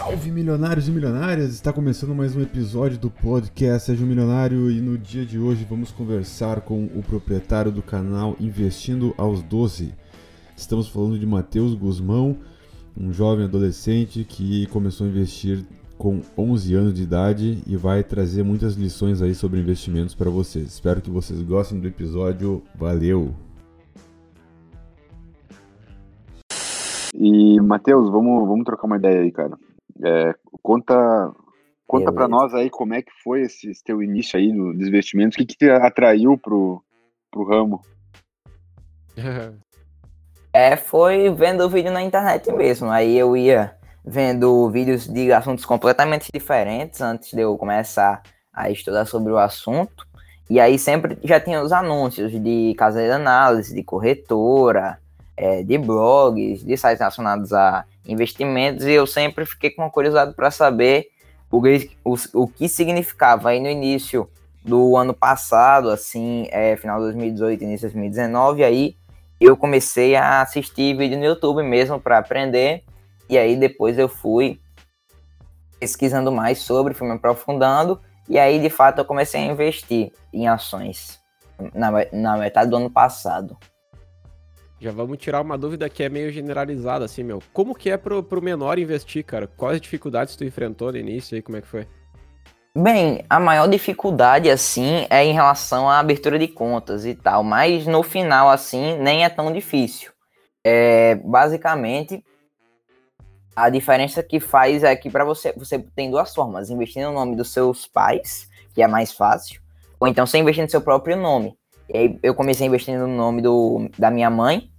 Salve milionários e milionárias! Está começando mais um episódio do podcast Seja um Milionário e no dia de hoje vamos conversar com o proprietário do canal Investindo aos 12. Estamos falando de Matheus Guzmão, um jovem adolescente que começou a investir com 11 anos de idade e vai trazer muitas lições aí sobre investimentos para vocês. Espero que vocês gostem do episódio. Valeu! E, Matheus, vamos, vamos trocar uma ideia aí, cara. É, conta conta para nós aí como é que foi esse, esse teu início aí no, dos investimentos, o que, que te atraiu pro, pro ramo? É, foi vendo o vídeo na internet mesmo. Aí eu ia vendo vídeos de assuntos completamente diferentes antes de eu começar a estudar sobre o assunto. E aí sempre já tinha os anúncios de casa de análise, de corretora, é, de blogs, de sites relacionados a investimentos. E eu sempre fiquei com curiosidade para saber o que, o, o que significava. Aí no início do ano passado, assim, é, final de 2018, início de 2019, aí eu comecei a assistir vídeo no YouTube mesmo para aprender. E aí depois eu fui pesquisando mais sobre, fui me aprofundando. E aí, de fato, eu comecei a investir em ações na, na metade do ano passado. Já vamos tirar uma dúvida que é meio generalizada, assim, meu. Como que é pro, pro menor investir, cara? Quais dificuldades tu enfrentou no início e como é que foi? Bem, a maior dificuldade, assim, é em relação à abertura de contas e tal, mas no final, assim, nem é tão difícil. É, basicamente, a diferença que faz é que para você, você tem duas formas, investir no nome dos seus pais, que é mais fácil, ou então você investir no seu próprio nome. E aí eu comecei investindo no nome do, da minha mãe,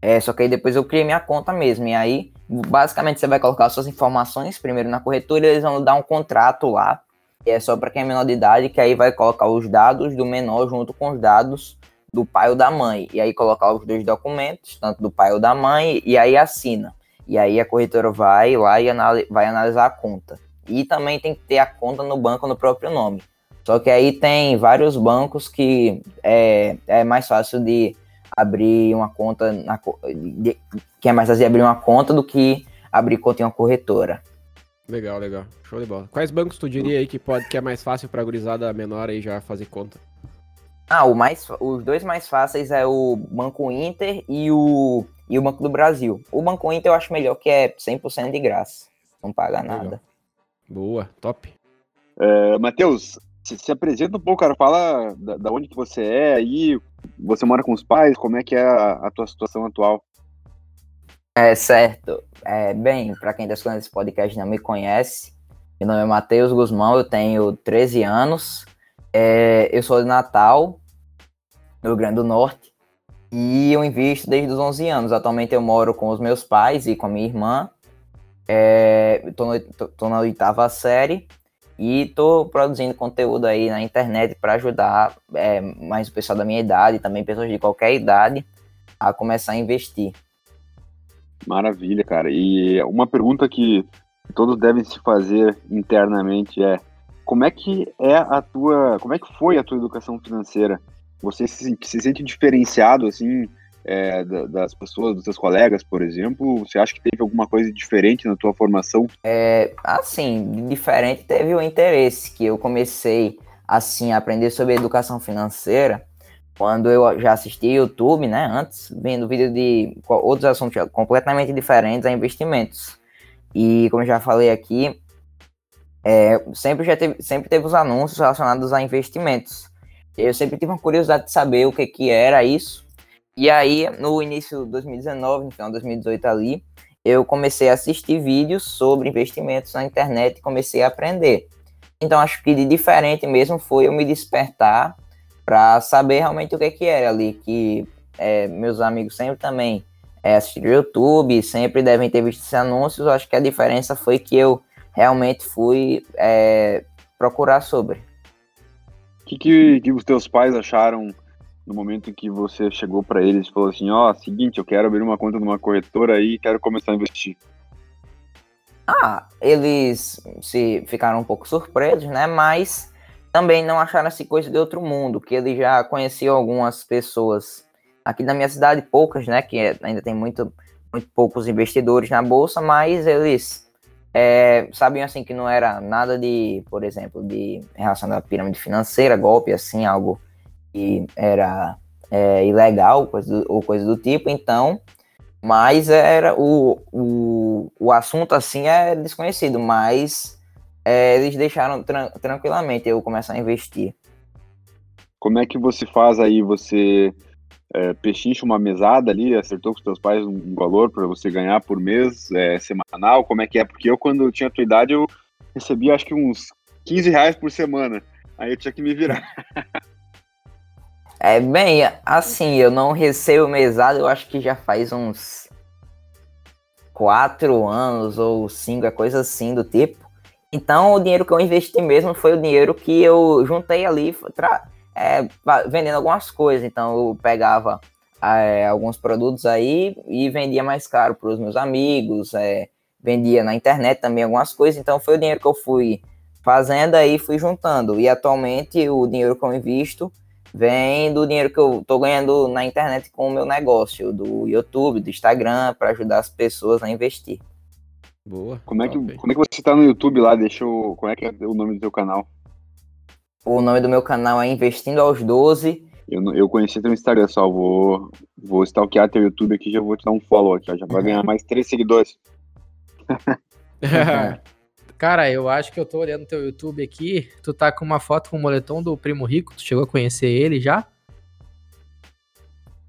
é, só que aí depois eu criei minha conta mesmo, e aí basicamente você vai colocar suas informações primeiro na corretora e eles vão dar um contrato lá, que é só para quem é menor de idade, que aí vai colocar os dados do menor junto com os dados do pai ou da mãe. E aí colocar os dois documentos, tanto do pai ou da mãe, e aí assina. E aí a corretora vai lá e vai analisar a conta. E também tem que ter a conta no banco no próprio nome. Só que aí tem vários bancos que é, é mais fácil de abrir uma conta na, de, que é mais fácil abrir uma conta do que abrir conta em uma corretora. Legal, legal. Show de bola. Quais bancos tu diria aí que pode que é mais fácil para gurizada menor aí já fazer conta? Ah, o mais, os dois mais fáceis é o Banco Inter e o, e o Banco do Brasil. O Banco Inter eu acho melhor que é 100% de graça. Não paga nada. Legal. Boa, top. É, Matheus, se, se, apresenta um pouco, cara. Fala da, da, onde que você é aí. Você mora com os pais? Como é que é a, a tua situação atual? É certo. É, bem, para quem está escutando esse podcast não me conhece, meu nome é Matheus Guzmão, eu tenho 13 anos. É, eu sou de Natal, no Rio Grande do Norte, e eu invisto desde os 11 anos. Atualmente eu moro com os meus pais e com a minha irmã. É, tô, na oitava série e tô produzindo conteúdo aí na internet para ajudar é, mais o pessoal da minha idade, também pessoas de qualquer idade, a começar a investir. Maravilha, cara. E uma pergunta que todos devem se fazer internamente é como é que é a tua, como é que foi a tua educação financeira? Você se, se sente diferenciado assim é, das pessoas, dos seus colegas, por exemplo? Você acha que teve alguma coisa diferente na tua formação? É, assim, diferente teve o interesse que eu comecei assim a aprender sobre educação financeira quando eu já assisti YouTube, né, antes, vendo vídeo de outros assuntos completamente diferentes a investimentos. E como já falei aqui, é, sempre já teve, sempre teve os anúncios relacionados a investimentos. Eu sempre tive uma curiosidade de saber o que, que era isso. E aí, no início de 2019, no final de 2018 ali, eu comecei a assistir vídeos sobre investimentos na internet e comecei a aprender. Então, acho que de diferente mesmo foi eu me despertar para saber realmente o que, que era ali, que é, meus amigos sempre também é, assistiram YouTube, sempre devem ter visto esses anúncios. Acho que a diferença foi que eu realmente fui é, procurar sobre. O que, que, que, os teus pais acharam no momento em que você chegou para eles e falou assim, ó, oh, seguinte, eu quero abrir uma conta numa corretora aí e quero começar a investir? Ah, eles se ficaram um pouco surpresos, né? Mas também não acharam essa coisa de outro mundo, que eles já conheciam algumas pessoas aqui na minha cidade, poucas, né? Que ainda tem muito, muito poucos investidores na bolsa, mas eles é, sabiam assim que não era nada de, por exemplo, de relação à pirâmide financeira, golpe, assim, algo que era é, ilegal coisa do, ou coisa do tipo, então, mas era o, o, o assunto assim é desconhecido, mas é, eles deixaram tran tranquilamente eu começar a investir. Como é que você faz aí? Você é, pechincha uma mesada ali, acertou com os teus pais um valor para você ganhar por mês, é, semanal? Como é que é? Porque eu, quando eu tinha a tua idade, eu recebia acho que uns 15 reais por semana. Aí eu tinha que me virar. É, bem, assim, eu não recebo mesada, eu acho que já faz uns quatro anos ou cinco, é coisa assim do tipo. Então, o dinheiro que eu investi mesmo foi o dinheiro que eu juntei ali, é, vendendo algumas coisas. Então, eu pegava é, alguns produtos aí e vendia mais caro para os meus amigos, é, vendia na internet também algumas coisas. Então, foi o dinheiro que eu fui fazendo aí, fui juntando. E atualmente, o dinheiro que eu invisto vem do dinheiro que eu tô ganhando na internet com o meu negócio, do YouTube, do Instagram, para ajudar as pessoas a investir. Boa. Como é, que, como é que você tá no YouTube lá? Deixa eu. Como é que é o nome do seu canal? O nome do meu canal é Investindo aos 12. Eu, eu conheci teu Instagram só, vou, vou stalkear teu YouTube aqui já vou te dar um follow aqui, já vai ganhar mais três seguidores. Cara, eu acho que eu tô olhando teu YouTube aqui. Tu tá com uma foto com o moletom do Primo Rico. Tu chegou a conhecer ele já?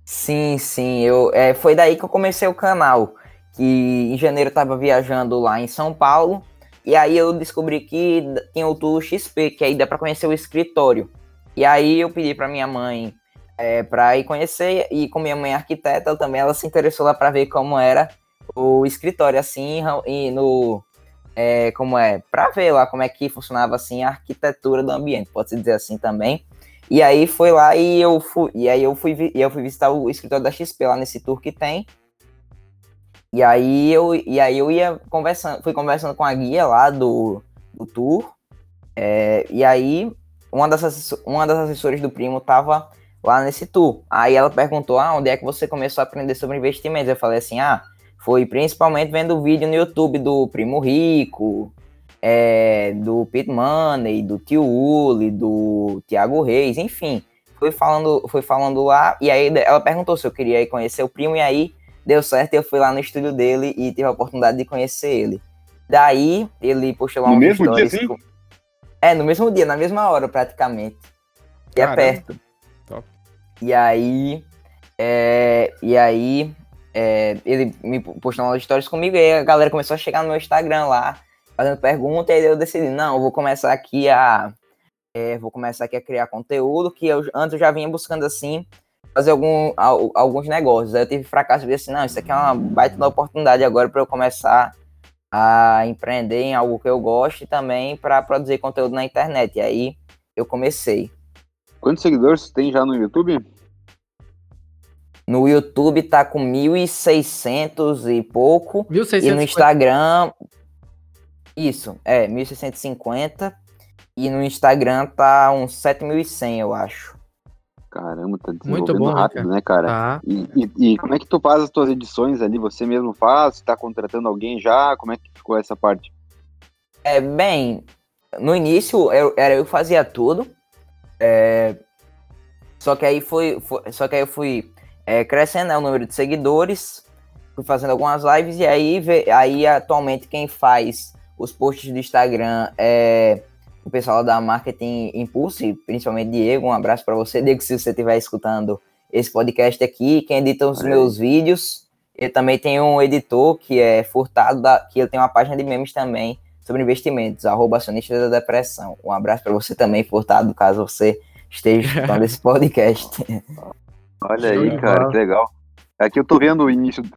Sim, sim. Eu, é, foi daí que eu comecei o canal. Que em janeiro eu tava viajando lá em São Paulo. E aí eu descobri que tinha o Tour XP, que aí dá pra conhecer o escritório. E aí eu pedi pra minha mãe é, pra ir conhecer. E com minha mãe arquiteta também, ela se interessou lá pra ver como era o escritório, assim, no é, como é, para ver lá como é que funcionava assim a arquitetura do ambiente, pode-se dizer assim também. E aí foi lá e eu fui, e aí eu fui, eu fui visitar o escritório da XP lá nesse tour que tem. E aí eu, e aí eu ia conversando, fui conversando com a guia lá do, do tour. É, e aí uma das, uma das assessoras do primo tava lá nesse tour. Aí ela perguntou: "Ah, onde é que você começou a aprender sobre investimentos?" Eu falei assim: "Ah, foi principalmente vendo vídeo no YouTube do Primo Rico, é, do Pete Money, do Tio Uli, do Thiago Reis, enfim. Foi falando, foi falando lá, e aí ela perguntou se eu queria ir conhecer o primo, e aí deu certo, eu fui lá no estúdio dele e tive a oportunidade de conhecer ele. Daí, ele postou lá no um mesmo dia, sim? É, no mesmo dia, na mesma hora, praticamente. E Caramba. é perto. Top. E aí, é, e aí, é, ele me postou umas histórias comigo, e a galera começou a chegar no meu Instagram lá, fazendo perguntas, e eu decidi, não, eu vou começar aqui a. É, vou começar aqui a criar conteúdo, que eu, antes eu já vinha buscando assim, fazer algum, alguns negócios. Aí eu tive fracasso e assim, não, isso aqui é uma baita oportunidade agora para eu começar a empreender em algo que eu gosto e também para produzir conteúdo na internet. E aí eu comecei. Quantos seguidores você tem já no YouTube? No YouTube tá com 1.600 e pouco. 1.650. E no Instagram. Isso, é, 1.650. E no Instagram tá uns 7.100, eu acho. Caramba, tá desenvolvendo Muito bom, rápido, né, cara? Tá. E, e, e, como é que tu faz as tuas edições ali? Você mesmo faz? Tá contratando alguém já? Como é que ficou essa parte? É, bem, no início eu, era eu que fazia tudo. É, só que aí foi, foi, Só que aí eu fui é, crescendo né, o número de seguidores, fui fazendo algumas lives e aí, aí atualmente quem faz os posts do Instagram é o pessoal da Marketing Impulse, principalmente Diego, um abraço para você, Diego, se você estiver escutando esse podcast aqui, quem edita os meus vídeos, eu também tenho um editor que é Furtado, da, que ele tem uma página de memes também sobre investimentos, arroba acionista da depressão. Um abraço para você também, Furtado, caso você esteja escutando esse podcast. Olha aí, cara, que legal. Aqui eu tô vendo o início do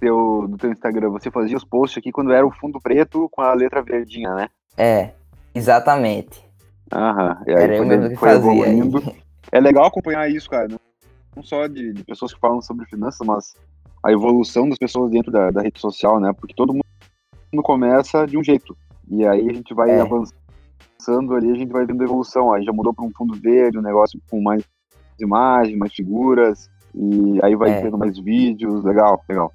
teu, do teu Instagram. Você fazia os posts aqui quando era o fundo preto com a letra verdinha, né? É, exatamente. Aham. E aí era eu mesmo que foi fazia. Evoluindo. É legal acompanhar isso, cara. Não só de, de, pessoas que falam sobre finanças, mas a evolução das pessoas dentro da, da, rede social, né? Porque todo mundo começa de um jeito. E aí a gente vai é. avançando ali, a gente vai vendo a evolução. Aí já mudou para um fundo verde, um negócio com mais imagens, mais figuras, e aí vai é. tendo mais vídeos, legal, legal.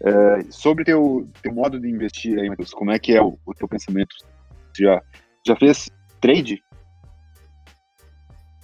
É, sobre teu teu modo de investir aí, Matheus, como é que é o, o teu pensamento? Já já fez trade?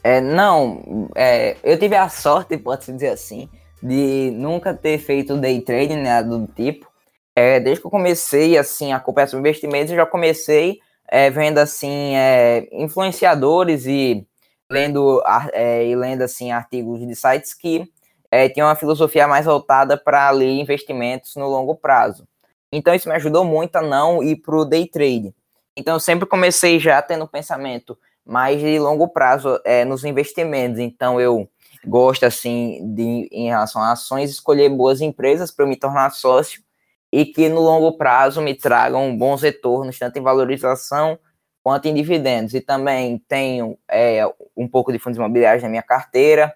É, não, é, eu tive a sorte, pode-se dizer assim, de nunca ter feito day trading, né, do tipo. É, desde que eu comecei, assim, a acompanhar os investimentos, eu já comecei é, vendo, assim, é, influenciadores e lendo, é, e lendo, assim, artigos de sites que é, tinham uma filosofia mais voltada para ler investimentos no longo prazo. Então, isso me ajudou muito a não ir para o day trade. Então, eu sempre comecei já tendo um pensamento mais de longo prazo é, nos investimentos. Então, eu gosto, assim, de, em relação a ações, escolher boas empresas para me tornar sócio e que no longo prazo me tragam bons retornos, tanto em valorização quanto em dividendos. E também tenho é, um pouco de fundos imobiliários na minha carteira,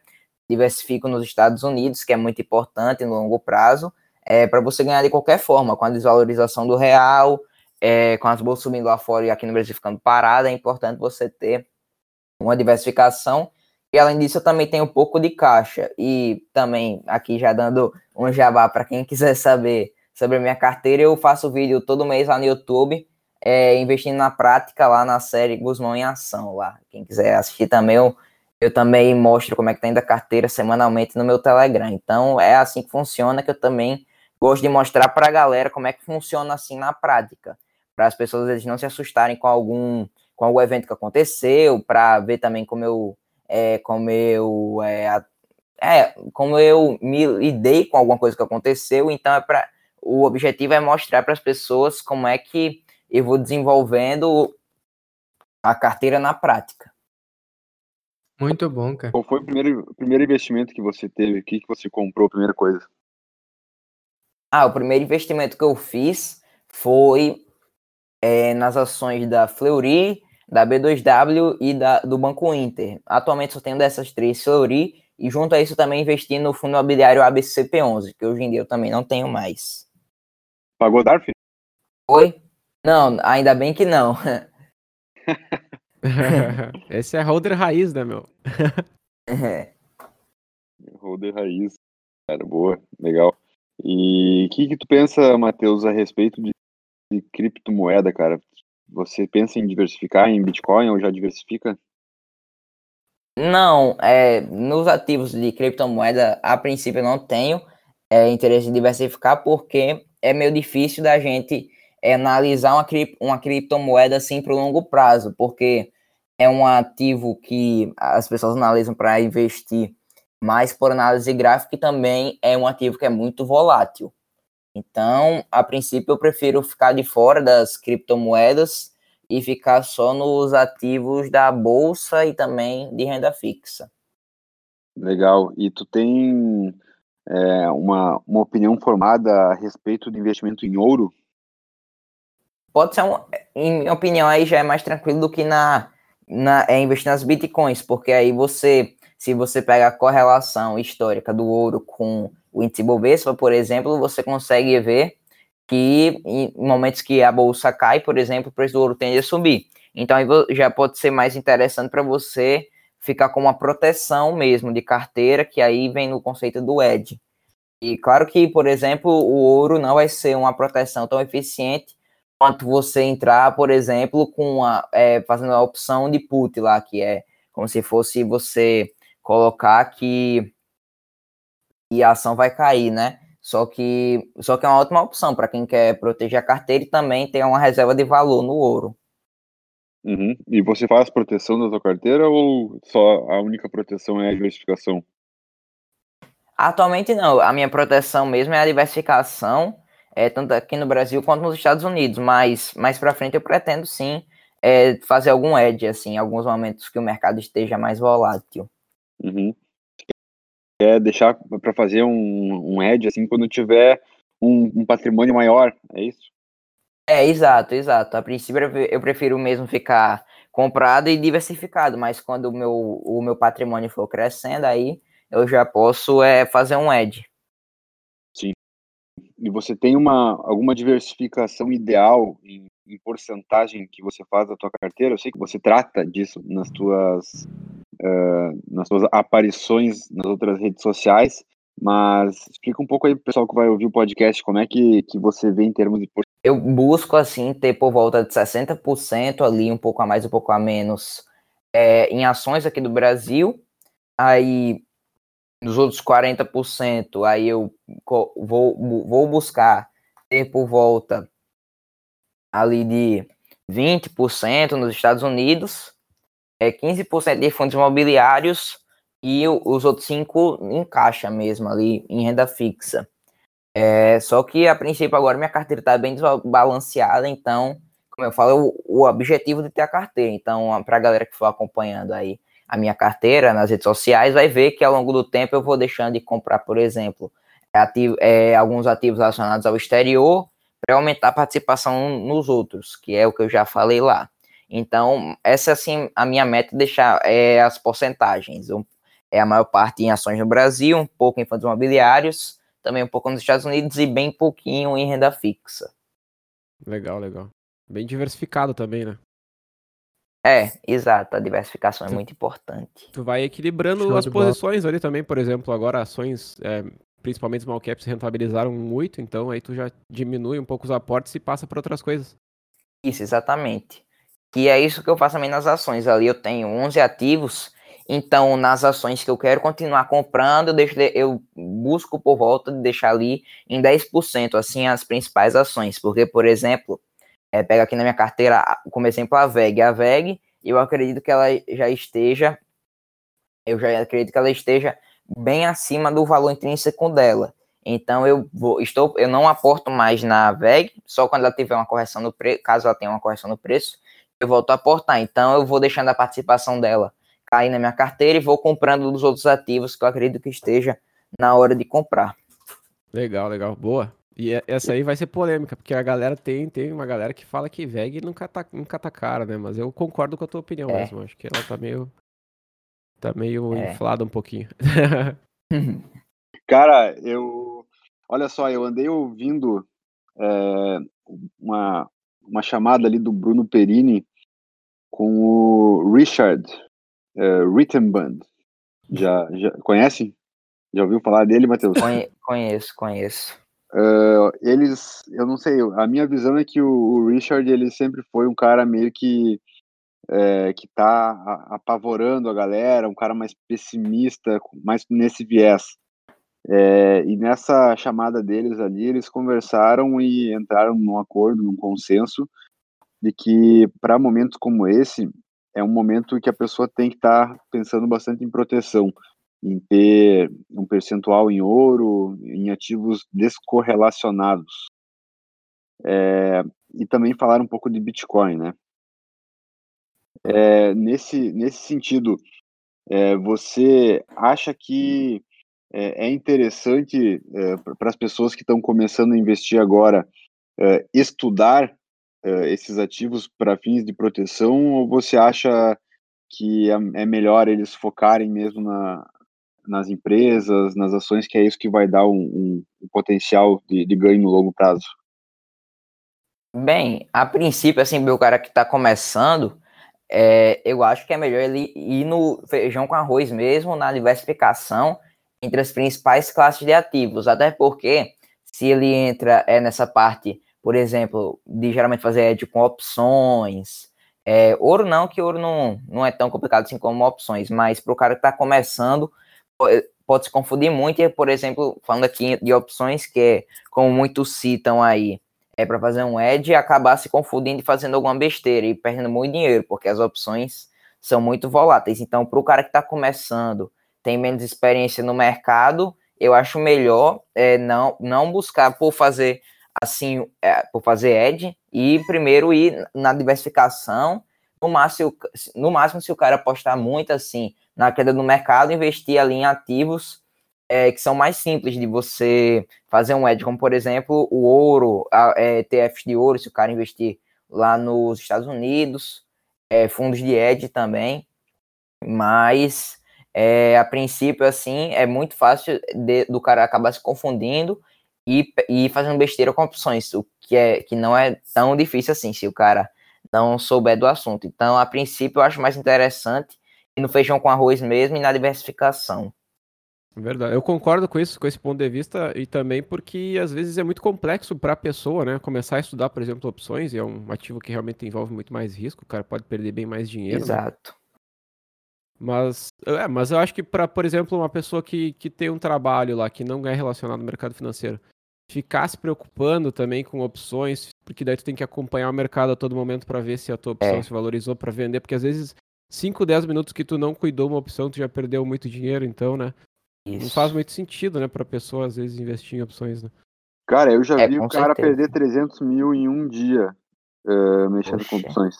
diversifico nos Estados Unidos, que é muito importante no longo prazo, é, para você ganhar de qualquer forma, com a desvalorização do real, é, com as bolsas subindo lá fora e aqui no Brasil ficando parada, é importante você ter uma diversificação. E além disso, eu também tenho um pouco de caixa. E também, aqui já dando um jabá para quem quiser saber sobre a minha carteira, eu faço vídeo todo mês lá no YouTube, é, investindo na prática lá na série Guzmão em Ação. lá. Quem quiser assistir também, eu, eu também mostro como é que tá indo a carteira semanalmente no meu Telegram. Então, é assim que funciona, que eu também gosto de mostrar para a galera como é que funciona assim na prática para as pessoas eles não se assustarem com algum com algum evento que aconteceu, para ver também como eu é, como eu é, é, como eu me lidei com alguma coisa que aconteceu. Então é para o objetivo é mostrar para as pessoas como é que eu vou desenvolvendo a carteira na prática. Muito bom, cara. Qual foi o primeiro, o primeiro investimento que você teve? O que, que você comprou, a primeira coisa? Ah, o primeiro investimento que eu fiz foi é, nas ações da Fleury, da B2W e da, do Banco Inter. Atualmente só tenho dessas três Fleury e junto a isso também investi no fundo imobiliário ABCP11, que hoje em dia eu também não tenho mais. Pagou DARF? Oi? Não, ainda bem que não. Esse é holder raiz, né, meu? é. Holder raiz. Cara, boa, legal. E o que, que tu pensa, Matheus, a respeito de de criptomoeda, cara, você pensa em diversificar em Bitcoin ou já diversifica? Não, é, nos ativos de criptomoeda, a princípio eu não tenho é, interesse em diversificar, porque é meio difícil da gente é, analisar uma, cri uma criptomoeda assim para o longo prazo, porque é um ativo que as pessoas analisam para investir mais por análise gráfica e também é um ativo que é muito volátil. Então, a princípio, eu prefiro ficar de fora das criptomoedas e ficar só nos ativos da bolsa e também de renda fixa. Legal. E tu tem é, uma, uma opinião formada a respeito do investimento em ouro? Pode ser, um, em minha opinião, aí já é mais tranquilo do que na, na é investir nas bitcoins, porque aí você, se você pega a correlação histórica do ouro com o índice Bovespa, por exemplo, você consegue ver que em momentos que a bolsa cai, por exemplo, o preço do ouro tende a subir. Então aí já pode ser mais interessante para você ficar com uma proteção mesmo de carteira, que aí vem no conceito do edge. E claro que, por exemplo, o ouro não vai ser uma proteção tão eficiente quanto você entrar, por exemplo, com a, é, fazendo a opção de put lá, que é como se fosse você colocar que e a ação vai cair, né? Só que, só que é uma ótima opção para quem quer proteger a carteira e também ter uma reserva de valor no ouro. Uhum. E você faz proteção da sua carteira ou só a única proteção é a diversificação? Atualmente não. A minha proteção mesmo é a diversificação, é, tanto aqui no Brasil quanto nos Estados Unidos. Mas mais para frente eu pretendo sim é, fazer algum edge, assim, em alguns momentos que o mercado esteja mais volátil. Uhum é deixar para fazer um, um edge assim quando tiver um, um, patrimônio maior, é isso? É, exato, exato. A princípio eu prefiro mesmo ficar comprado e diversificado, mas quando o meu, o meu patrimônio for crescendo, aí eu já posso é, fazer um edge. E você tem uma, alguma diversificação ideal em, em porcentagem que você faz da tua carteira? Eu sei que você trata disso nas tuas uh, nas suas aparições nas outras redes sociais, Mas explica um pouco aí pro pessoal que vai ouvir o podcast, como é que, que você vê em termos de Eu busco, assim, ter por volta de 60% ali, um pouco a mais, um pouco a menos, é, em ações aqui do Brasil. Aí, nos outros 40%, aí eu vou, vou buscar ter por volta ali de 20% nos Estados Unidos, é 15% de fundos imobiliários e os outros 5 em caixa mesmo, ali em renda fixa. É, só que a princípio agora minha carteira está bem desbalanceada, então, como eu falo, o, o objetivo de ter a carteira. Então, para a galera que for acompanhando aí a minha carteira nas redes sociais, vai ver que ao longo do tempo eu vou deixando de comprar, por exemplo, ativo, é, alguns ativos relacionados ao exterior para aumentar a participação nos outros, que é o que eu já falei lá. Então, essa assim a minha meta é deixar é, as porcentagens. Um, é a maior parte em ações no Brasil, um pouco em fundos imobiliários, também um pouco nos Estados Unidos e bem pouquinho em renda fixa. Legal, legal. Bem diversificado também, né? É, exato. A diversificação é tu, é muito importante. Tu vai equilibrando Show as posições ali também, por exemplo, agora ações é, principalmente small caps, rentabilizaram muito, então aí tu já diminui um pouco os aportes e passa para outras coisas. Isso, exatamente. E é isso que eu faço também nas ações. Ali eu tenho 11 ativos, então nas ações que eu quero continuar comprando, eu, deixo, eu busco por volta de deixar ali em 10%, assim, as principais ações. Porque, por exemplo, é, pega aqui na minha carteira, como exemplo, a VEG. A VEG, eu acredito que ela já esteja, eu já acredito que ela esteja bem acima do valor intrínseco dela. Então eu vou, estou, eu não aporto mais na VEG, só quando ela tiver uma correção no preço, caso ela tenha uma correção no preço, eu volto a aportar. Então eu vou deixando a participação dela cair na minha carteira e vou comprando dos outros ativos que eu acredito que esteja na hora de comprar. Legal, legal, boa. E essa aí vai ser polêmica, porque a galera tem, tem uma galera que fala que VEG nunca tá, nunca tá cara, né? Mas eu concordo com a tua opinião é. mesmo. Acho que ela tá meio Tá meio é. inflado um pouquinho. Cara, eu. Olha só, eu andei ouvindo é, uma, uma chamada ali do Bruno Perini com o Richard é, Rittenband. Já, já conhece? Já ouviu falar dele, Matheus? Conhe conheço, conheço. Uh, eles, eu não sei, a minha visão é que o, o, Richard ele sempre foi um cara meio que é, que está apavorando a galera, um cara mais pessimista, mais nesse viés. É, e nessa chamada deles ali, eles conversaram e entraram num acordo, num consenso, de que para momentos como esse, é um momento que a pessoa tem que estar tá pensando bastante em proteção, em ter um percentual em ouro, em ativos descorrelacionados. É, e também falar um pouco de Bitcoin, né? É, nesse, nesse sentido, é, você acha que é, é interessante é, para as pessoas que estão começando a investir agora é, estudar esses ativos para fins de proteção ou você acha que é, melhor eles focarem mesmo na, nas empresas, nas ações, que é isso que vai dar um, um, um potencial de, de ganho no longo prazo? Bem, a princípio, assim, o cara que está começando, é, eu acho que é melhor ele ir no feijão com arroz mesmo, na diversificação entre as principais classes de ativos, até porque se ele entra é, nessa parte, por exemplo, de geralmente fazer edge com opções, é, ouro não, que ouro não, não é tão complicado assim como opções, mas para o cara que está começando, pode se confundir muito, e, por exemplo, falando aqui de opções que, é, como muitos citam aí, é para fazer um edge e acabar se confundindo e fazendo alguma besteira e perdendo muito dinheiro, porque as opções são muito voláteis. Então, para o cara que está começando, tem menos experiência no mercado, eu acho melhor é, não, não buscar por fazer assim, é, por fazer edge e primeiro ir na diversificação. No máximo, no máximo, se o cara apostar muito assim na queda do mercado, investir ali em ativos é, que são mais simples de você fazer um edge, como por exemplo o ouro, a, é, ETFs de ouro, se o cara investir lá nos Estados Unidos, é, fundos de edge também, mas é, a princípio assim é muito fácil de, do cara acabar se confundindo e, e fazendo besteira com opções, o que é que não é tão difícil assim se o cara não souber do assunto. Então, a princípio, eu acho mais interessante no feijão com arroz mesmo e na diversificação. Verdade. Eu concordo com isso, com esse ponto de vista, e também porque às vezes é muito complexo para a pessoa, né? Começar a estudar, por exemplo, opções, e é um ativo que realmente envolve muito mais risco, o cara pode perder bem mais dinheiro. Né? Exato. Né? Mas, é, mas eu acho que para, por exemplo, uma pessoa que, que tem um trabalho lá que não é relacionado ao mercado financeiro, ficar se preocupando também com opções, porque daí tu tem que acompanhar o mercado a todo momento para ver se a tua opção é. se valorizou para vender, porque às vezes 5, 10 minutos que tu não cuidou uma opção, tu já perdeu muito dinheiro, então, né? Isso. Não faz muito sentido, né, pra pessoa às vezes investir em opções, né? Cara, eu já é, vi o cara certeza. perder 300 mil em um dia uh, mexendo Poxa. com opções.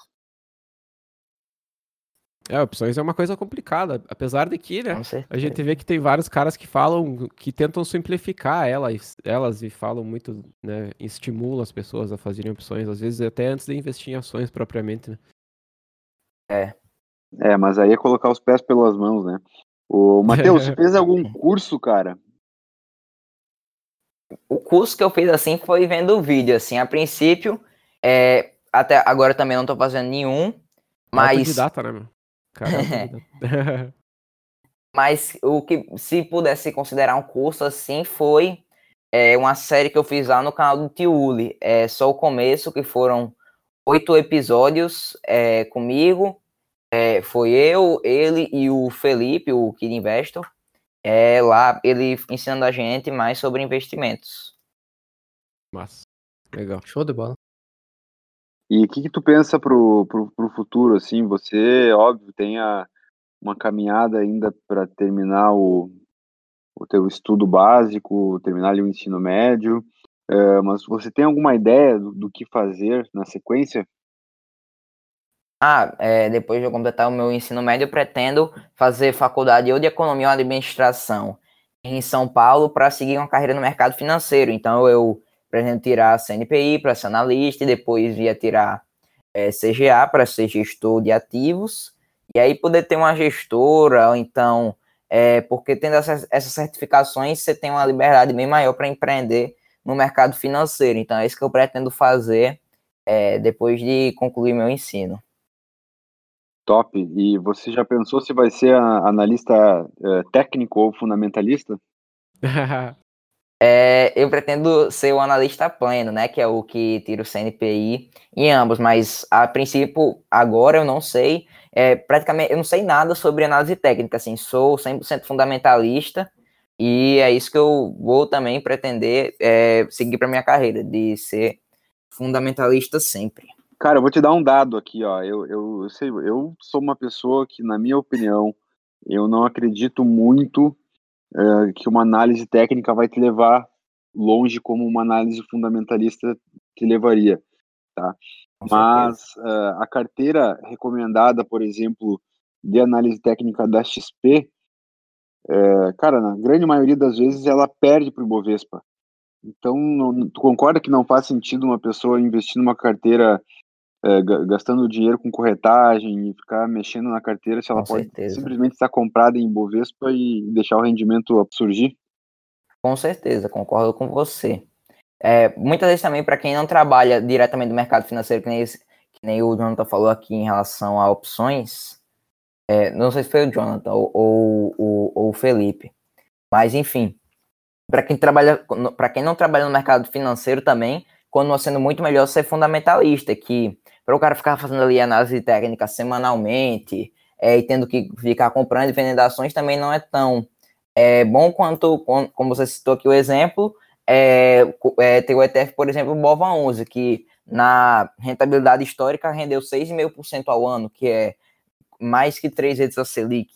É, opções é uma coisa complicada, apesar de que, né, a gente vê que tem vários caras que falam, que tentam simplificar elas, elas e falam muito, né, estimulam as pessoas a fazerem opções, às vezes até antes de investir em ações propriamente, né. É. É, mas aí é colocar os pés pelas mãos, né. O Matheus, você fez algum curso, cara? O curso que eu fiz, assim, foi vendo o vídeo, assim, a princípio, é, até agora também não tô fazendo nenhum, mas... Autodidata, né, meu? Mas o que, se pudesse considerar um curso assim, foi é, uma série que eu fiz lá no canal do Tiuli. É só o começo, que foram oito episódios é, comigo. É, foi eu, ele e o Felipe, o Kid Investor. É, lá ele ensinando a gente mais sobre investimentos. Massa. Legal. Show de bola. E o que, que tu pensa pro, pro, pro futuro, assim? Você, óbvio, tem a, uma caminhada ainda para terminar o, o teu estudo básico, terminar ali o ensino médio, é, mas você tem alguma ideia do, do, que fazer na sequência? Ah, é, depois de eu completar o meu ensino médio, pretendo fazer faculdade ou de Economia ou Administração em São Paulo para seguir uma carreira no mercado financeiro. Então, eu pretendo tirar a CNPI para ser analista e depois ia tirar é, CGA para ser gestor de ativos e aí poder ter uma gestora ou então é, porque tendo essas, essas certificações você tem uma liberdade bem maior para empreender no mercado financeiro então é isso que eu pretendo fazer é, depois de concluir meu ensino top e você já pensou se vai ser analista é, técnico ou fundamentalista É, eu pretendo ser o analista pleno, né? Que é o que tira o CNPI em ambos, mas a princípio, agora eu não sei. É, praticamente, eu não sei nada sobre análise técnica, assim, sou 100% fundamentalista e é isso que eu vou também pretender é, seguir para minha carreira, de ser fundamentalista sempre. Cara, eu vou te dar um dado aqui, ó. Eu, eu, eu, sei, eu sou uma pessoa que, na minha opinião, eu não acredito muito é, que uma análise técnica vai te levar longe como uma análise fundamentalista te levaria, tá? Mas uh, a carteira recomendada, por exemplo, de análise técnica da XP, é, cara, na grande maioria das vezes ela perde para o Ibovespa. Então, não, tu concorda que não faz sentido uma pessoa investir numa carteira é, gastando dinheiro com corretagem e ficar mexendo na carteira se ela com pode certeza. simplesmente estar comprada em Bovespa e deixar o rendimento surgir? Com certeza, concordo com você. É, muitas vezes também, para quem não trabalha diretamente no mercado financeiro, que nem, esse, que nem o Jonathan falou aqui em relação a opções, é, não sei se foi o Jonathan ou, ou, ou, ou o Felipe, mas enfim, para quem trabalha, para quem não trabalha no mercado financeiro também, continua sendo muito melhor ser fundamentalista, que para o cara ficar fazendo ali análise técnica semanalmente é, e tendo que ficar comprando e vendendo ações também não é tão é, bom quanto, como você citou aqui o exemplo, é, é, tem o ETF, por exemplo, o BOVA 11, que na rentabilidade histórica rendeu 6,5% ao ano, que é mais que três vezes a Selic.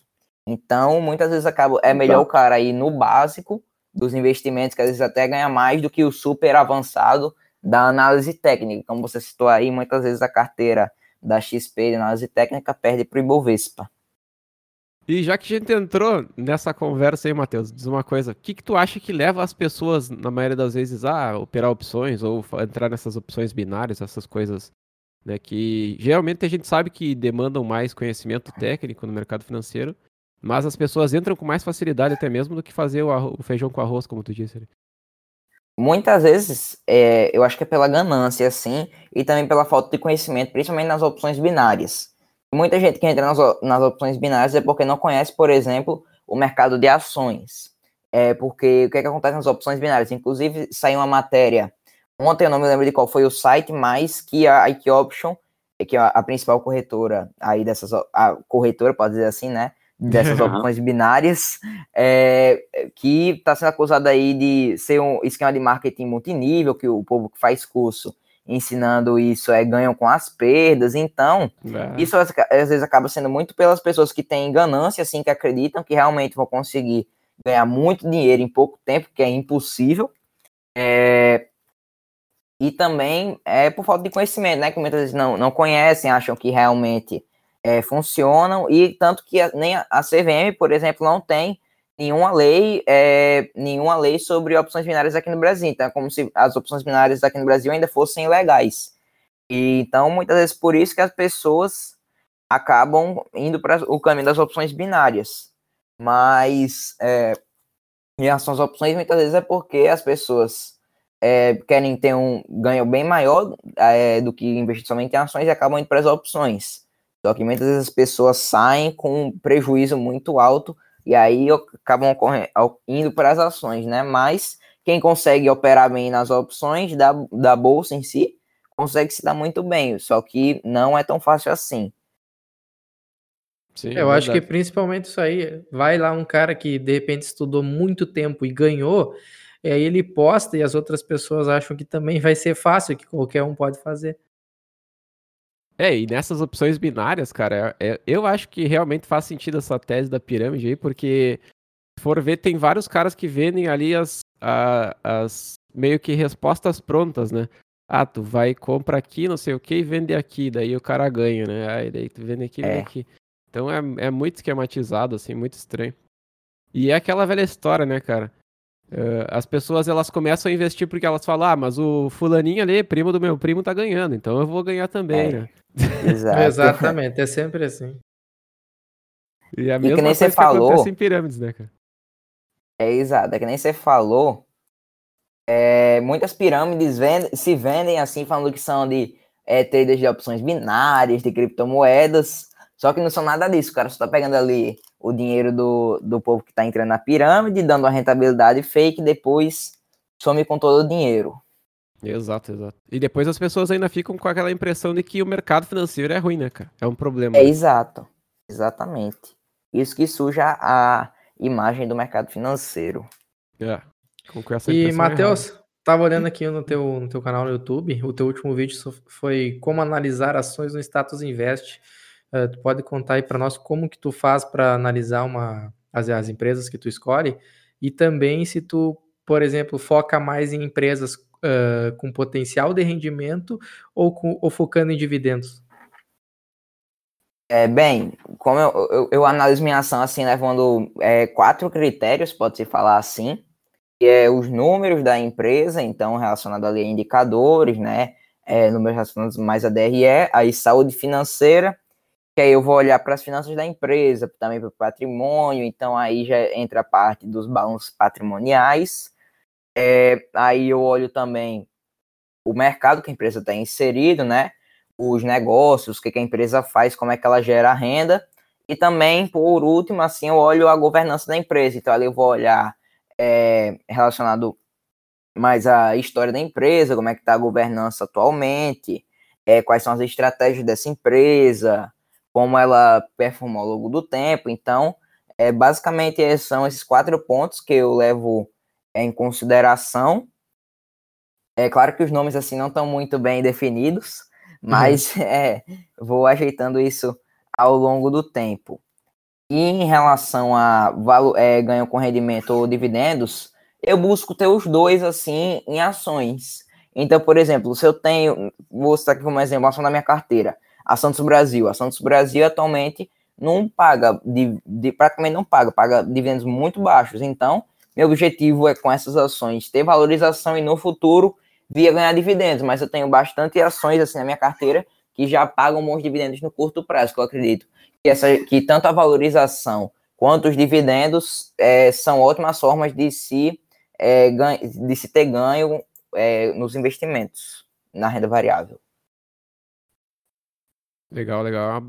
Então, muitas vezes acaba, é melhor o cara ir no básico dos investimentos, que às vezes até ganha mais do que o super avançado da análise técnica. Como você citou aí, muitas vezes a carteira da XP de análise técnica perde para o Ibovespa. E já que a gente entrou nessa conversa aí, Matheus, diz uma coisa. O que, que tu acha que leva as pessoas, na maioria das vezes, a operar opções ou entrar nessas opções binárias, essas coisas, né? Que geralmente a gente sabe que demandam mais conhecimento técnico no mercado financeiro, mas as pessoas entram com mais facilidade até mesmo do que fazer o, feijão com arroz, como tu disse. Muitas vezes, é, eu acho que é pela ganância, assim, e também pela falta de conhecimento, principalmente nas opções binárias. Muita gente que entra nas, nas opções binárias é porque não conhece, por exemplo, o mercado de ações. É porque o que, é que acontece nas opções binárias? Inclusive, saiu uma matéria ontem, eu não me lembro de qual foi o site, mas que a IQ Option, que é a principal corretora aí dessas, a corretora, pode dizer assim, né? Dessas opções binárias, é, que está sendo acusada aí de ser um esquema de marketing multinível, que o povo que faz curso ensinando isso é ganham com as perdas. Então, é. isso às vezes acaba sendo muito pelas pessoas que têm ganância, assim, que acreditam que realmente vão conseguir ganhar muito dinheiro em pouco tempo, que é impossível. É, e também é por falta de conhecimento, né? Que muitas vezes não, não conhecem, acham que realmente é, funcionam, e tanto que a, nem a, CVM, por exemplo, não tem nenhuma lei, é, nenhuma lei sobre opções binárias aqui no Brasil. Então, é como se as opções binárias aqui no Brasil ainda fossem ilegais. E, então, muitas vezes por isso que as pessoas acabam indo para o caminho das opções binárias. Mas, é, em relação às opções, muitas vezes é porque as pessoas é, querem ter um ganho bem maior é, do que investir somente em ações e acabam indo para as opções. Só que muitas vezes as pessoas saem com um prejuízo muito alto e aí acabam indo para as ações, né? Mas quem consegue operar bem nas opções da, da bolsa em si, consegue se dar muito bem, só que não é tão fácil assim. Sim, eu é acho que principalmente isso aí, vai lá um cara que de repente estudou muito tempo e ganhou, e aí ele posta e as outras pessoas acham que também vai ser fácil, que qualquer um pode fazer. É, e nessas opções binárias, cara, é, eu acho que realmente faz sentido essa tese da pirâmide aí, porque se for ver, tem vários caras que vendem ali as, a, as meio que respostas prontas, né? Ah, tu vai, compra aqui, não sei o que, e vende aqui, daí o cara ganha, né? Aí daí tu vende aqui, vende é. aqui. Então é, é muito esquematizado, assim, muito estranho. E é aquela velha história, né, cara? Uh, as pessoas elas começam a investir porque elas falam, ah, mas o fulaninho ali, primo do meu primo, tá ganhando, então eu vou ganhar também, é. né? Exatamente, é sempre assim. E a mesma e que nem você falou, em pirâmides, né, cara? É exato, é que nem você falou. É, muitas pirâmides vende, se vendem assim, falando que são de é, traders de opções binárias, de criptomoedas. Só que não são nada disso, o cara só tá pegando ali o dinheiro do, do povo que tá entrando na pirâmide, dando uma rentabilidade fake, depois some com todo o dinheiro. Exato, exato. E depois as pessoas ainda ficam com aquela impressão de que o mercado financeiro é ruim, né, cara? É um problema. É exato, exatamente. Isso que suja a imagem do mercado financeiro. É. Com essa e, Matheus, tava olhando aqui no teu, no teu canal no YouTube, o teu último vídeo foi como analisar ações no Status Invest. Uh, tu pode contar aí para nós como que tu faz para analisar uma, as, as empresas que tu escolhe e também se tu, por exemplo, foca mais em empresas uh, com potencial de rendimento ou, com, ou focando em dividendos? É, bem, como eu, eu, eu analiso minha ação assim, levando é, quatro critérios, pode-se falar assim, que é os números da empresa, então relacionado ali a indicadores, né, é, números relacionados mais a DRE, aí saúde financeira, que aí eu vou olhar para as finanças da empresa, também para o patrimônio, então aí já entra a parte dos balanços patrimoniais, é, aí eu olho também o mercado que a empresa está inserido, né? Os negócios, o que, que a empresa faz, como é que ela gera renda. E também, por último, assim, eu olho a governança da empresa. Então, ali eu vou olhar é, relacionado mais à história da empresa, como é que está a governança atualmente, é, quais são as estratégias dessa empresa, como ela performa ao longo do tempo. Então, é, basicamente, são esses quatro pontos que eu levo em consideração. É claro que os nomes assim não estão muito bem definidos, mas uhum. é, vou ajeitando isso ao longo do tempo. E em relação a é, ganho com rendimento ou dividendos, eu busco ter os dois assim em ações. Então, por exemplo, se eu tenho, vou citar aqui como exemplo, a ação da minha carteira, a Santos Brasil. A Santos Brasil atualmente não paga, de, de, praticamente não paga, paga dividendos muito baixos. Então, meu objetivo é, com essas ações, ter valorização e no futuro via ganhar dividendos, mas eu tenho bastante ações assim na minha carteira que já pagam bons dividendos no curto prazo, que eu acredito que, essa, que tanto a valorização quanto os dividendos é, são ótimas formas de se, é, de se ter ganho é, nos investimentos, na renda variável. Legal, legal.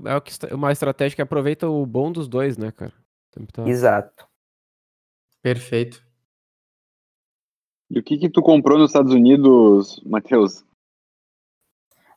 É uma estratégia que aproveita o bom dos dois, né, cara? Tá... Exato. Perfeito. E o que que tu comprou nos Estados Unidos, Matheus?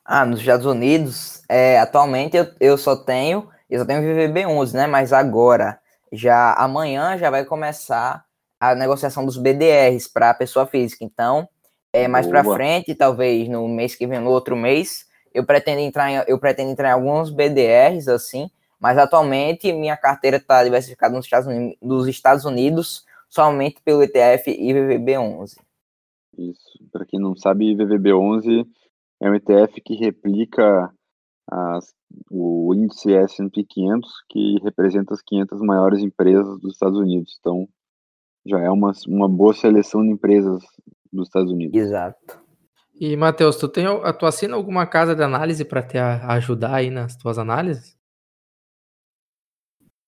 Ah, nos Estados Unidos, é, atualmente eu, eu só tenho, eu só tenho VVB11, né? Mas agora, já amanhã já vai começar a negociação dos BDRs para a pessoa física. Então, é, mais para frente, talvez no mês que vem, no outro mês, eu pretendo entrar em, eu pretendo entrar em alguns BDRs assim, mas atualmente minha carteira está diversificada nos Estados, Unidos, nos Estados Unidos somente pelo ETF IVVB11. Isso. Para quem não sabe, IVVB11 é um ETF que replica as, o índice S&P 500, que representa as 500 maiores empresas dos Estados Unidos. Então, já é uma, uma boa seleção de empresas dos Estados Unidos. Exato. E, Matheus, tu, tem, tu assina alguma casa de análise para te ajudar aí nas tuas análises?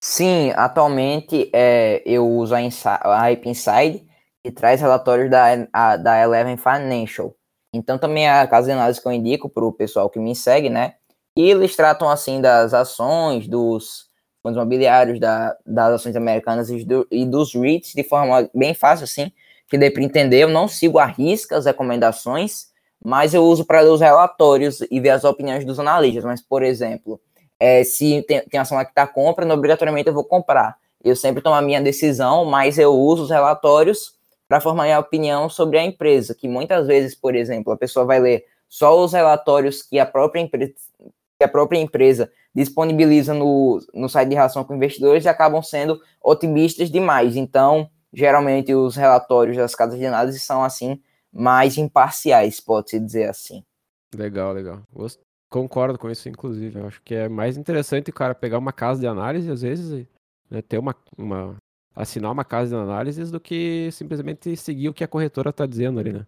Sim, atualmente é, eu uso a, a Hype Inside, que traz relatórios da, a, da Eleven Financial. Então também é a casa de análise que eu indico para o pessoal que me segue, né? E eles tratam assim das ações, dos fundos imobiliários, da, das ações americanas e, do, e dos REITs de forma bem fácil, assim, que dê para entender. Eu não sigo a risca as recomendações, mas eu uso para ler os relatórios e ver as opiniões dos analistas. Mas, por exemplo, é, se tem, tem ação lá que está compra, não obrigatoriamente eu vou comprar. Eu sempre tomo a minha decisão, mas eu uso os relatórios para formar minha opinião sobre a empresa, que muitas vezes, por exemplo, a pessoa vai ler só os relatórios que a própria empresa, que a própria empresa disponibiliza no, no site de relação com investidores e acabam sendo otimistas demais. Então, geralmente os relatórios das casas de análise são assim mais imparciais, pode-se dizer assim. Legal, legal. Concordo com isso, inclusive. Eu acho que é mais interessante o cara pegar uma casa de análise, às vezes, né, ter uma, uma assinar uma casa de análises do que simplesmente seguir o que a corretora está dizendo ali, né?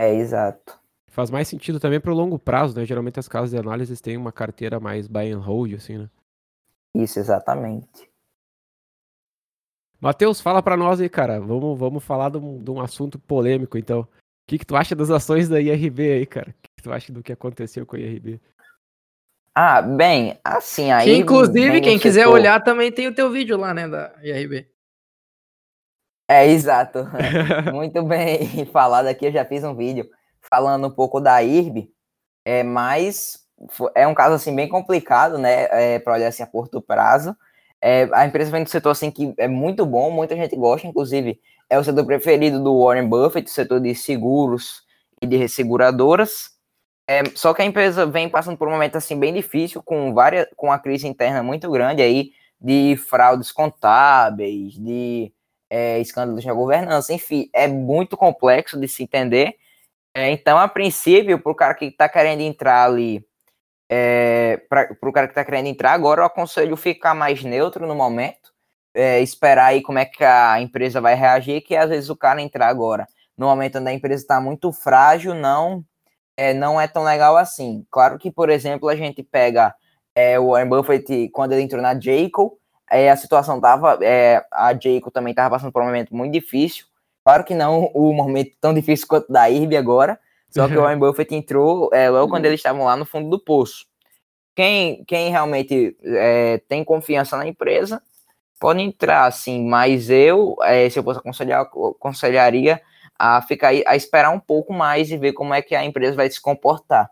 É, exato. Faz mais sentido também para o longo prazo, né? Geralmente as casas de análises têm uma carteira mais buy and hold, assim, né? Isso, exatamente. Matheus, fala para nós aí, cara. Vamos, vamos falar de um, de um assunto polêmico, então. O que, que tu acha das ações da IRB aí, cara? O que, que tu acha do que aconteceu com a IRB? Ah, bem, assim, aí. Que, inclusive, quem quiser olhar também tem o teu vídeo lá, né, da IRB. É, exato. Muito bem falado aqui, eu já fiz um vídeo falando um pouco da IRB, é, mas é um caso, assim, bem complicado, né, é, para olhar assim a curto prazo. É, a empresa vem do setor, assim, que é muito bom, muita gente gosta, inclusive é o setor preferido do Warren Buffett, o setor de seguros e de resseguradoras. É, só que a empresa vem passando por um momento assim bem difícil, com várias, com a crise interna muito grande aí de fraudes contábeis, de é, escândalos na governança, enfim, é muito complexo de se entender. É, então, a princípio, para o cara que está querendo entrar ali, é, para o cara que está querendo entrar agora, eu aconselho ficar mais neutro no momento, é, esperar aí como é que a empresa vai reagir, que às vezes o cara entrar agora, no momento onde a empresa está muito frágil, não é, não é tão legal assim. Claro que, por exemplo, a gente pega é, o Warren Buffett quando ele entrou na Jayco, é, a situação tava, é, a Jayco também estava passando por um momento muito difícil. Claro que não o momento tão difícil quanto da IRB agora, só que o Warren Buffett entrou é, logo quando eles estavam lá no fundo do poço. Quem, quem realmente é, tem confiança na empresa pode entrar, assim, mas eu, é, se eu fosse aconselhar, aconselharia a ficar a esperar um pouco mais e ver como é que a empresa vai se comportar.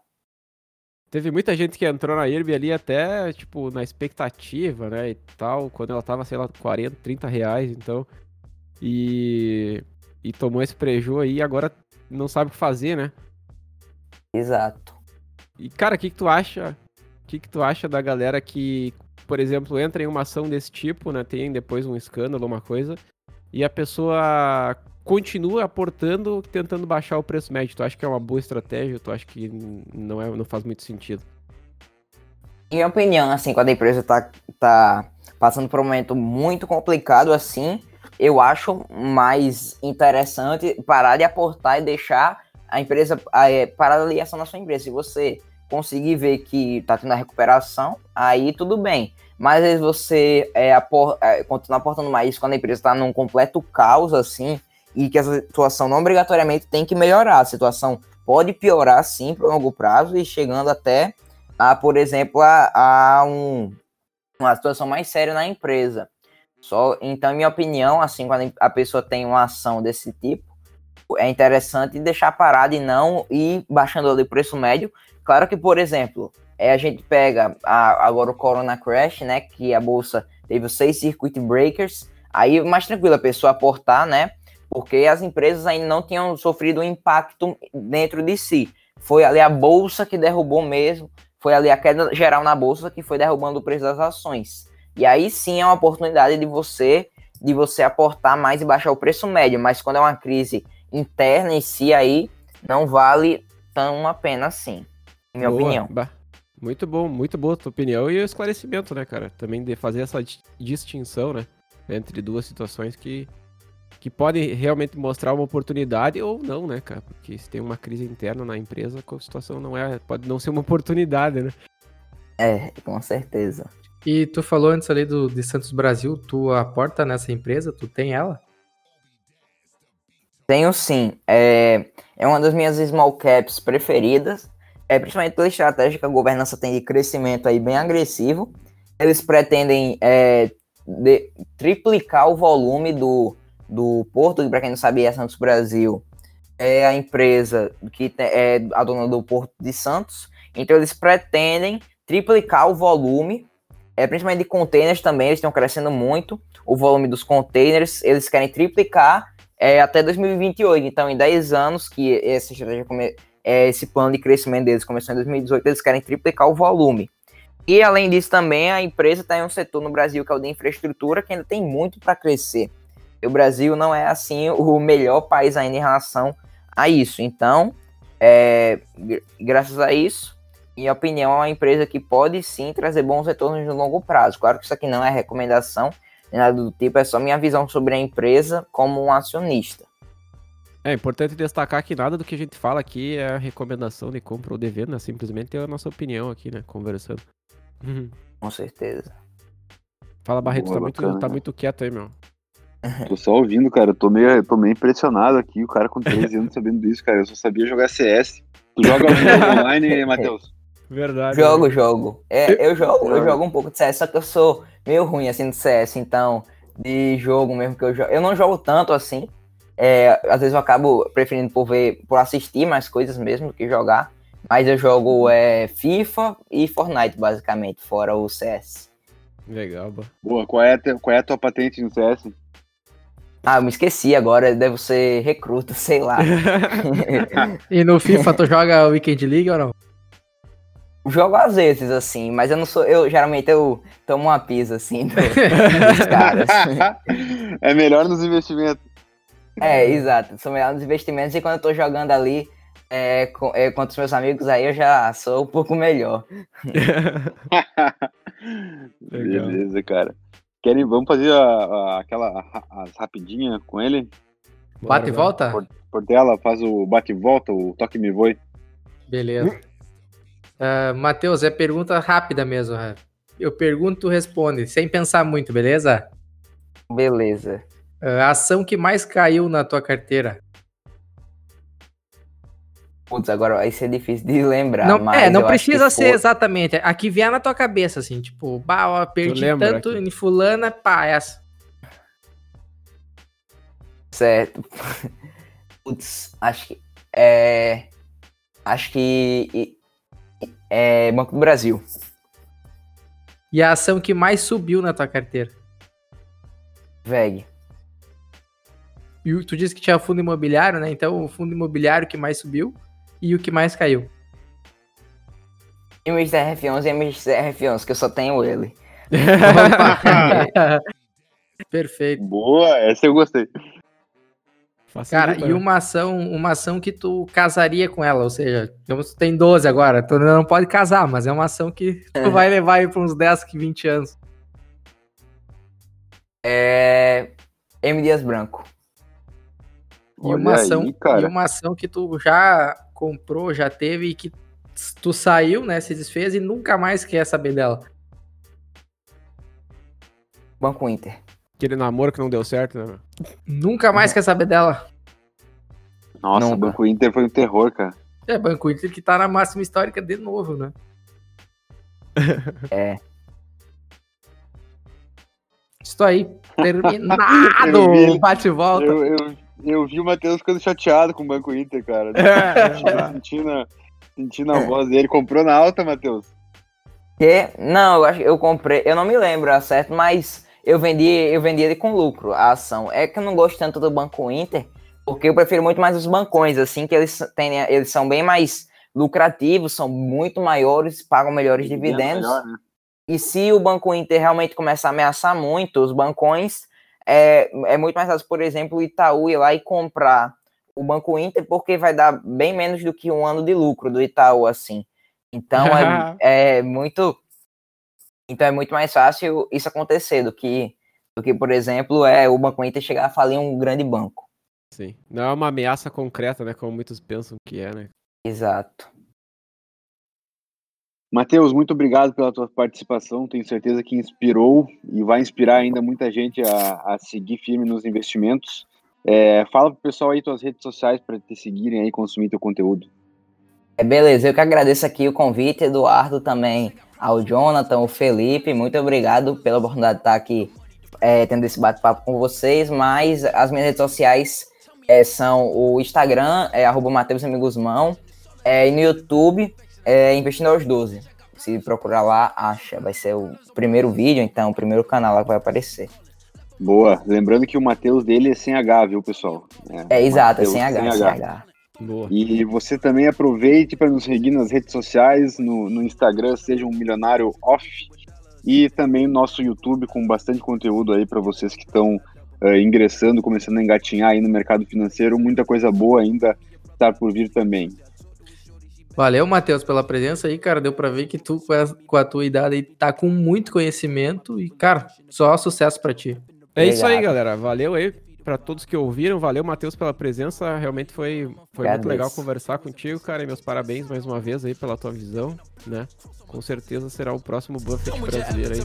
Teve muita gente que entrou na IRB ali até, tipo, na expectativa, né, e tal, quando ela tava, sei lá, 40, 30 reais, então, e, e tomou esse prejuízo aí e agora não sabe o que fazer, né? Exato. E, cara, o que que tu acha, o que que tu acha da galera que, por exemplo, entra em uma ação desse tipo, né, tem depois um escândalo, uma coisa, e a pessoa continua aportando, tentando baixar o preço médio. Tu acha que é uma boa estratégia? Tu acha que não, é, não faz muito sentido? Em minha opinião, assim, quando a empresa tá, tá passando por um momento muito complicado assim, eu acho mais interessante parar de aportar e deixar a empresa é, parar a ligação na sua empresa. Se você conseguir ver que tá tendo a recuperação, aí tudo bem. Mas vezes você é, apor, é, continua aportando mais quando a empresa está num completo caos, assim, e que essa situação não obrigatoriamente tem que melhorar. A situação pode piorar sim para longo prazo e chegando até a, por exemplo, a, a um, uma situação mais séria na empresa. Só, então, minha opinião, assim, quando a pessoa tem uma ação desse tipo, é interessante deixar parado e não ir baixando ali o preço médio. Claro que, por exemplo, é, a gente pega a, agora o Corona Crash, né? Que a bolsa teve os seis circuit breakers. Aí mais tranquilo a pessoa aportar, né? Porque as empresas ainda não tinham sofrido um impacto dentro de si. Foi ali a bolsa que derrubou mesmo. Foi ali a queda geral na bolsa que foi derrubando o preço das ações. E aí sim é uma oportunidade de você de você aportar mais e baixar o preço médio. Mas quando é uma crise interna em si, aí não vale tão a pena assim, em minha Boa, opinião. Bah. Muito bom, muito boa a tua opinião e o esclarecimento, né, cara? Também de fazer essa distinção, né? Entre duas situações que, que podem realmente mostrar uma oportunidade ou não, né, cara? Porque se tem uma crise interna na empresa, a situação não é. Pode não ser uma oportunidade, né? É, com certeza. E tu falou antes ali do, de Santos Brasil, tu aporta nessa empresa? Tu tem ela? Tenho sim. É, é uma das minhas small caps preferidas é, principalmente pela estratégia que a governança tem de crescimento aí bem agressivo. Eles pretendem é, de, triplicar o volume do, do Porto, que para quem não sabia é Santos Brasil, é a empresa que é a dona do Porto de Santos. Então eles pretendem triplicar o volume, é, principalmente de containers também, eles estão crescendo muito. O volume dos containers, eles querem triplicar é, até 2028. Então, em 10 anos que essa estratégia come é, esse plano de crescimento deles começou em 2018, eles querem triplicar o volume. E além disso também, a empresa está em um setor no Brasil que é o de infraestrutura, que ainda tem muito para crescer. E o Brasil não é assim o melhor país ainda em relação a isso. Então, é, graças a isso, minha opinião, é uma empresa que pode sim trazer bons retornos no longo prazo. Claro que isso aqui não é recomendação, nem nada do tipo, é só minha visão sobre a empresa como um acionista. É importante destacar que nada do que a gente fala aqui é recomendação de compra ou de venda, simplesmente é a nossa opinião aqui, né? Conversando. Com certeza. Fala, Barreto, Boa, tá, muito, tá muito quieto aí, meu. Tô só ouvindo, cara. Eu tô meio, tô meio impressionado aqui, o cara com 13 anos sabendo disso, cara. Eu só sabia jogar CS. Tu joga online, Matheus? Verdade. Jogo, né? jogo. É, eu jogo, eu jogo um pouco de CS, só que eu sou meio ruim assim de CS, então de jogo mesmo que eu jogo. Eu não jogo tanto assim, é, às vezes eu acabo preferindo por ver, por assistir mais coisas mesmo do que jogar. Mas eu jogo é, FIFA e Fortnite, basicamente, fora o CS. Legal, boa. Boa, qual é, a, qual é a tua patente no CS? Ah, eu me esqueci agora, devo ser recruta, sei lá. e no FIFA tu joga Weekend League ou não? Jogo às vezes, assim, mas eu não sou. Eu geralmente eu tomo uma pisa assim do, dos caras. é melhor nos investimentos. É, exato. Sou melhor nos investimentos e quando eu tô jogando ali é, com, é, contra os meus amigos, aí eu já sou um pouco melhor. Beleza, cara. Querem, vamos fazer a, a, aquela as rapidinha com ele? Bate e volta? Por, por tela, faz o bate e volta, o toque me voe. Beleza. Uh, Matheus, é pergunta rápida mesmo. Eu pergunto, tu responde, sem pensar muito, beleza? Beleza. A ação que mais caiu na tua carteira? Putz, agora vai ser difícil de lembrar. Não, é, não precisa ser for... exatamente. A que vier na tua cabeça, assim, tipo, bah, ó, perdi tanto aqui. em fulana, pá, essa. Certo. Putz, acho que. É. Acho que. É Banco do Brasil. E a ação que mais subiu na tua carteira? VEG. E tu disse que tinha fundo imobiliário, né? Então o fundo imobiliário que mais subiu e o que mais caiu. MXRF11 e MXRF11, que eu só tenho ele. Perfeito. Boa, essa eu gostei. Cara, e uma ação, uma ação que tu casaria com ela, ou seja, tu tem 12 agora, tu não pode casar, mas é uma ação que tu vai levar aí para uns 10, 20 anos. É. M. Dias Branco. E uma, ação, aí, e uma ação que tu já comprou, já teve e que tu saiu, né, se desfez e nunca mais quer saber dela. Banco Inter. Aquele namoro que não deu certo, né? Nunca mais quer saber dela. Nossa, Nunca. Banco Inter foi um terror, cara. É, Banco Inter que tá na máxima histórica de novo, né? É. Estou aí. Terminado! Bate e volta. Eu, eu, eu vi o Matheus ficando chateado com o Banco Inter, cara. É, sentindo, sentindo a voz dele. Comprou na alta, Matheus? Que? Não, eu acho que eu comprei. Eu não me lembro, é certo, mas eu vendi, eu vendi ele com lucro, a ação. É que eu não gosto tanto do Banco Inter, porque eu prefiro muito mais os bancões, assim, que eles, têm, eles são bem mais lucrativos, são muito maiores, pagam melhores é dividendos. Melhor, né? E se o Banco Inter realmente começar a ameaçar muito os bancões, é, é muito mais fácil, por exemplo, o Itaú ir lá e comprar o Banco Inter, porque vai dar bem menos do que um ano de lucro do Itaú, assim. Então é, é muito. Então é muito mais fácil isso acontecer do que, do que, por exemplo, é o Banco Inter chegar a falir um grande banco. Sim. Não é uma ameaça concreta, né? Como muitos pensam que é, né? Exato. Matheus, muito obrigado pela tua participação. Tenho certeza que inspirou e vai inspirar ainda muita gente a, a seguir firme nos investimentos. É, fala pro pessoal aí tuas redes sociais para te seguirem aí consumir teu conteúdo. É, beleza, eu que agradeço aqui o convite, Eduardo, também ao Jonathan, o Felipe. Muito obrigado pela oportunidade de estar aqui é, tendo esse bate-papo com vocês. Mas as minhas redes sociais é, são o Instagram, é arroba é, e no YouTube é Investidores 12. Se procurar lá, acha. Vai ser o primeiro vídeo, então, o primeiro canal lá que vai aparecer. Boa. Lembrando que o Matheus dele é sem H, viu, pessoal? É, é exato, Mateus, é sem H, sem H. Sem H. Boa. E você também aproveite para nos seguir nas redes sociais, no, no Instagram, seja um milionário off, e também no nosso YouTube com bastante conteúdo aí para vocês que estão uh, ingressando, começando a engatinhar aí no mercado financeiro, muita coisa boa ainda está por vir também. Valeu, Matheus, pela presença aí, cara. Deu para ver que tu, com a tua idade, aí, tá com muito conhecimento e, cara, só sucesso para ti. É Obrigado. isso aí, galera. Valeu aí para todos que ouviram. Valeu, Matheus, pela presença. Realmente foi, foi muito legal conversar contigo, cara. E meus parabéns mais uma vez aí pela tua visão, né? Com certeza será o próximo Buffett brasileiro aí.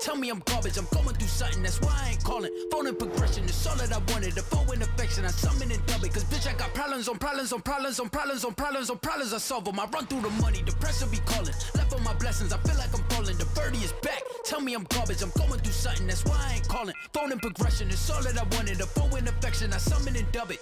Tell me I'm garbage, I'm going through something, that's why I ain't calling. Phone and progression is all that I wanted. The phone in affection, I summon and dub it. Cause bitch, I got problems on problems on problems on problems on problems on problems. I solve them. I run through the money, the pressure be calling. Left on my blessings, I feel like I'm falling. The birdie is back. Tell me I'm garbage, I'm going through something, that's why I ain't calling. Phone and progression it's all that I wanted. The phone in affection, I summon and dub it.